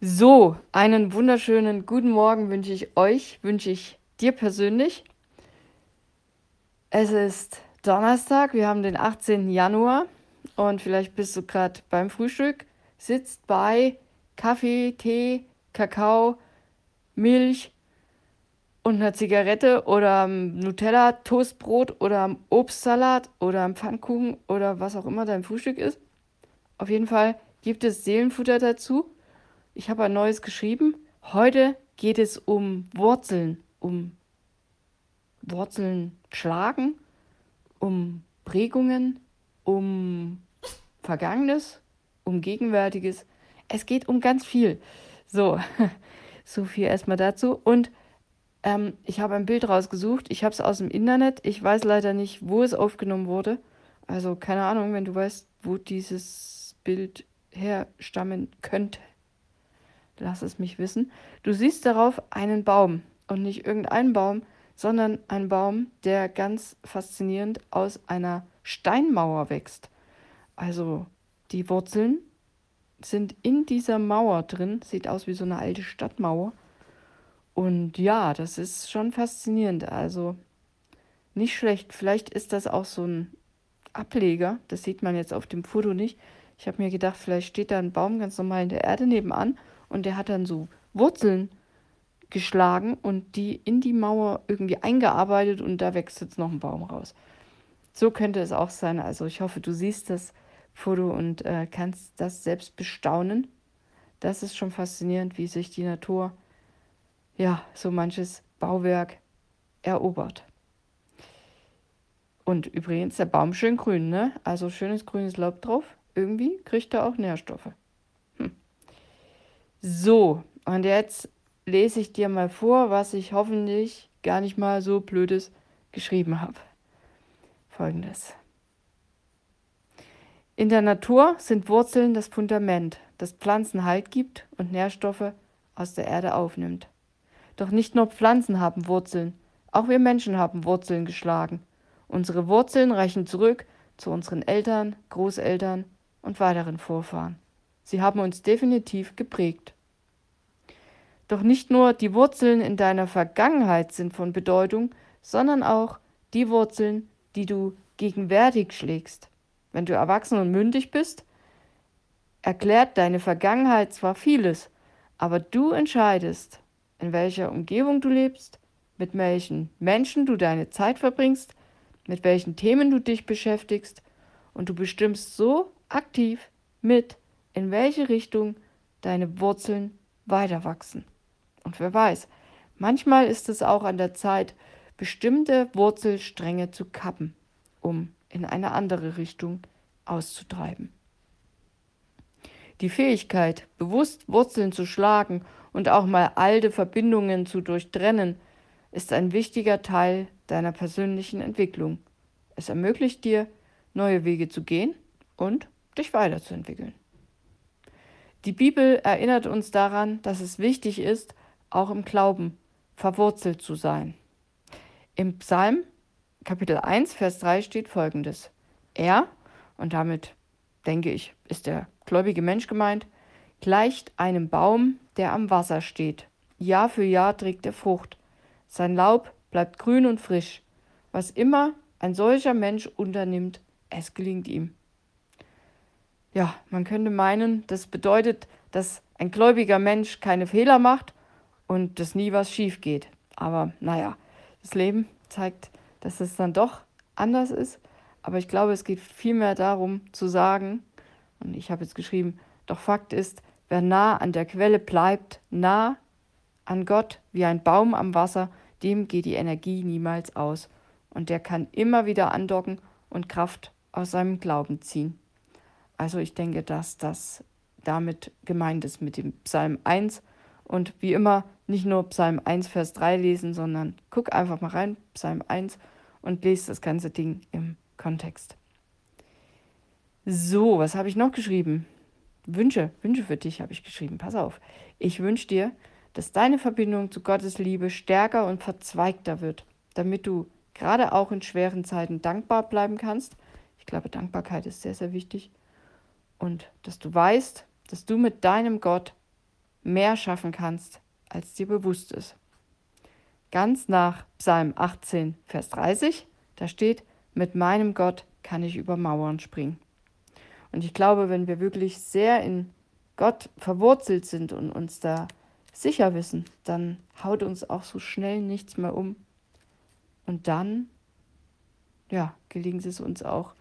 So, einen wunderschönen guten Morgen wünsche ich euch, wünsche ich dir persönlich. Es ist Donnerstag, wir haben den 18. Januar und vielleicht bist du gerade beim Frühstück, sitzt bei Kaffee, Tee, Kakao, Milch und einer Zigarette oder Nutella, Toastbrot oder Obstsalat oder Pfannkuchen oder was auch immer dein Frühstück ist. Auf jeden Fall gibt es Seelenfutter dazu ich habe ein neues geschrieben. Heute geht es um Wurzeln, um Wurzeln schlagen, um Prägungen, um Vergangenes, um Gegenwärtiges. Es geht um ganz viel. So, so viel erstmal dazu. Und ähm, ich habe ein Bild rausgesucht. Ich habe es aus dem Internet. Ich weiß leider nicht, wo es aufgenommen wurde. Also keine Ahnung, wenn du weißt, wo dieses Bild herstammen könnte, lass es mich wissen. Du siehst darauf einen Baum und nicht irgendeinen Baum, sondern einen Baum, der ganz faszinierend aus einer Steinmauer wächst. Also die Wurzeln sind in dieser Mauer drin, sieht aus wie so eine alte Stadtmauer. Und ja, das ist schon faszinierend. Also nicht schlecht. Vielleicht ist das auch so ein Ableger. Das sieht man jetzt auf dem Foto nicht. Ich habe mir gedacht, vielleicht steht da ein Baum ganz normal in der Erde nebenan und der hat dann so Wurzeln geschlagen und die in die Mauer irgendwie eingearbeitet und da wächst jetzt noch ein Baum raus. So könnte es auch sein. Also ich hoffe, du siehst das Foto und äh, kannst das selbst bestaunen. Das ist schon faszinierend, wie sich die Natur, ja, so manches Bauwerk erobert. Und übrigens der Baum schön grün, ne? Also schönes grünes Laub drauf. Irgendwie kriegt er auch Nährstoffe. So, und jetzt lese ich dir mal vor, was ich hoffentlich gar nicht mal so blödes geschrieben habe. Folgendes. In der Natur sind Wurzeln das Fundament, das Pflanzen Halt gibt und Nährstoffe aus der Erde aufnimmt. Doch nicht nur Pflanzen haben Wurzeln, auch wir Menschen haben Wurzeln geschlagen. Unsere Wurzeln reichen zurück zu unseren Eltern, Großeltern und weiteren Vorfahren. Sie haben uns definitiv geprägt. Doch nicht nur die Wurzeln in deiner Vergangenheit sind von Bedeutung, sondern auch die Wurzeln, die du gegenwärtig schlägst. Wenn du erwachsen und mündig bist, erklärt deine Vergangenheit zwar vieles, aber du entscheidest, in welcher Umgebung du lebst, mit welchen Menschen du deine Zeit verbringst, mit welchen Themen du dich beschäftigst und du bestimmst so aktiv mit, in welche Richtung deine Wurzeln weiter wachsen. Und wer weiß, manchmal ist es auch an der Zeit, bestimmte Wurzelstränge zu kappen, um in eine andere Richtung auszutreiben. Die Fähigkeit, bewusst Wurzeln zu schlagen und auch mal alte Verbindungen zu durchtrennen, ist ein wichtiger Teil deiner persönlichen Entwicklung. Es ermöglicht dir, neue Wege zu gehen und dich weiterzuentwickeln. Die Bibel erinnert uns daran, dass es wichtig ist, auch im Glauben verwurzelt zu sein. Im Psalm Kapitel 1, Vers 3 steht folgendes. Er, und damit denke ich, ist der gläubige Mensch gemeint, gleicht einem Baum, der am Wasser steht. Jahr für Jahr trägt er Frucht. Sein Laub bleibt grün und frisch. Was immer ein solcher Mensch unternimmt, es gelingt ihm. Ja, man könnte meinen, das bedeutet, dass ein gläubiger Mensch keine Fehler macht und dass nie was schief geht. Aber naja, das Leben zeigt, dass es dann doch anders ist. Aber ich glaube, es geht vielmehr darum zu sagen, und ich habe jetzt geschrieben, doch Fakt ist, wer nah an der Quelle bleibt, nah an Gott wie ein Baum am Wasser, dem geht die Energie niemals aus. Und der kann immer wieder andocken und Kraft aus seinem Glauben ziehen. Also ich denke, dass das damit gemeint ist mit dem Psalm 1. Und wie immer, nicht nur Psalm 1, Vers 3 lesen, sondern guck einfach mal rein, Psalm 1, und lese das ganze Ding im Kontext. So, was habe ich noch geschrieben? Wünsche, Wünsche für dich habe ich geschrieben. Pass auf. Ich wünsche dir, dass deine Verbindung zu Gottes Liebe stärker und verzweigter wird, damit du gerade auch in schweren Zeiten dankbar bleiben kannst. Ich glaube, Dankbarkeit ist sehr, sehr wichtig und dass du weißt, dass du mit deinem Gott mehr schaffen kannst, als dir bewusst ist. Ganz nach Psalm 18, Vers 30, da steht, mit meinem Gott kann ich über Mauern springen. Und ich glaube, wenn wir wirklich sehr in Gott verwurzelt sind und uns da sicher wissen, dann haut uns auch so schnell nichts mehr um. Und dann, ja, gelingt es uns auch,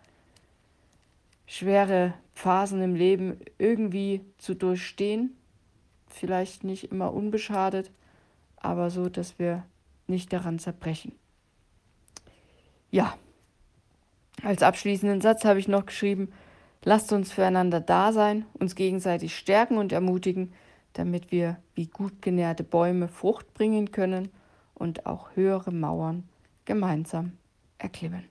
schwere Phasen im Leben irgendwie zu durchstehen. Vielleicht nicht immer unbeschadet, aber so, dass wir nicht daran zerbrechen. Ja, als abschließenden Satz habe ich noch geschrieben, lasst uns füreinander da sein, uns gegenseitig stärken und ermutigen, damit wir wie gut genährte Bäume Frucht bringen können und auch höhere Mauern gemeinsam erklimmen.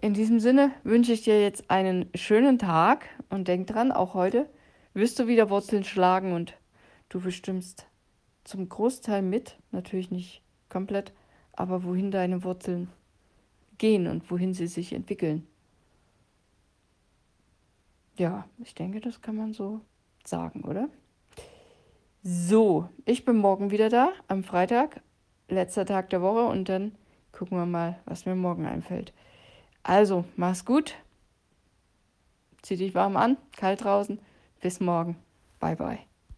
In diesem Sinne wünsche ich dir jetzt einen schönen Tag und denk dran, auch heute wirst du wieder Wurzeln schlagen und du bestimmst zum Großteil mit, natürlich nicht komplett, aber wohin deine Wurzeln gehen und wohin sie sich entwickeln. Ja, ich denke, das kann man so sagen, oder? So, ich bin morgen wieder da, am Freitag, letzter Tag der Woche und dann gucken wir mal, was mir morgen einfällt. Also, mach's gut. Zieh dich warm an, kalt draußen. Bis morgen. Bye bye.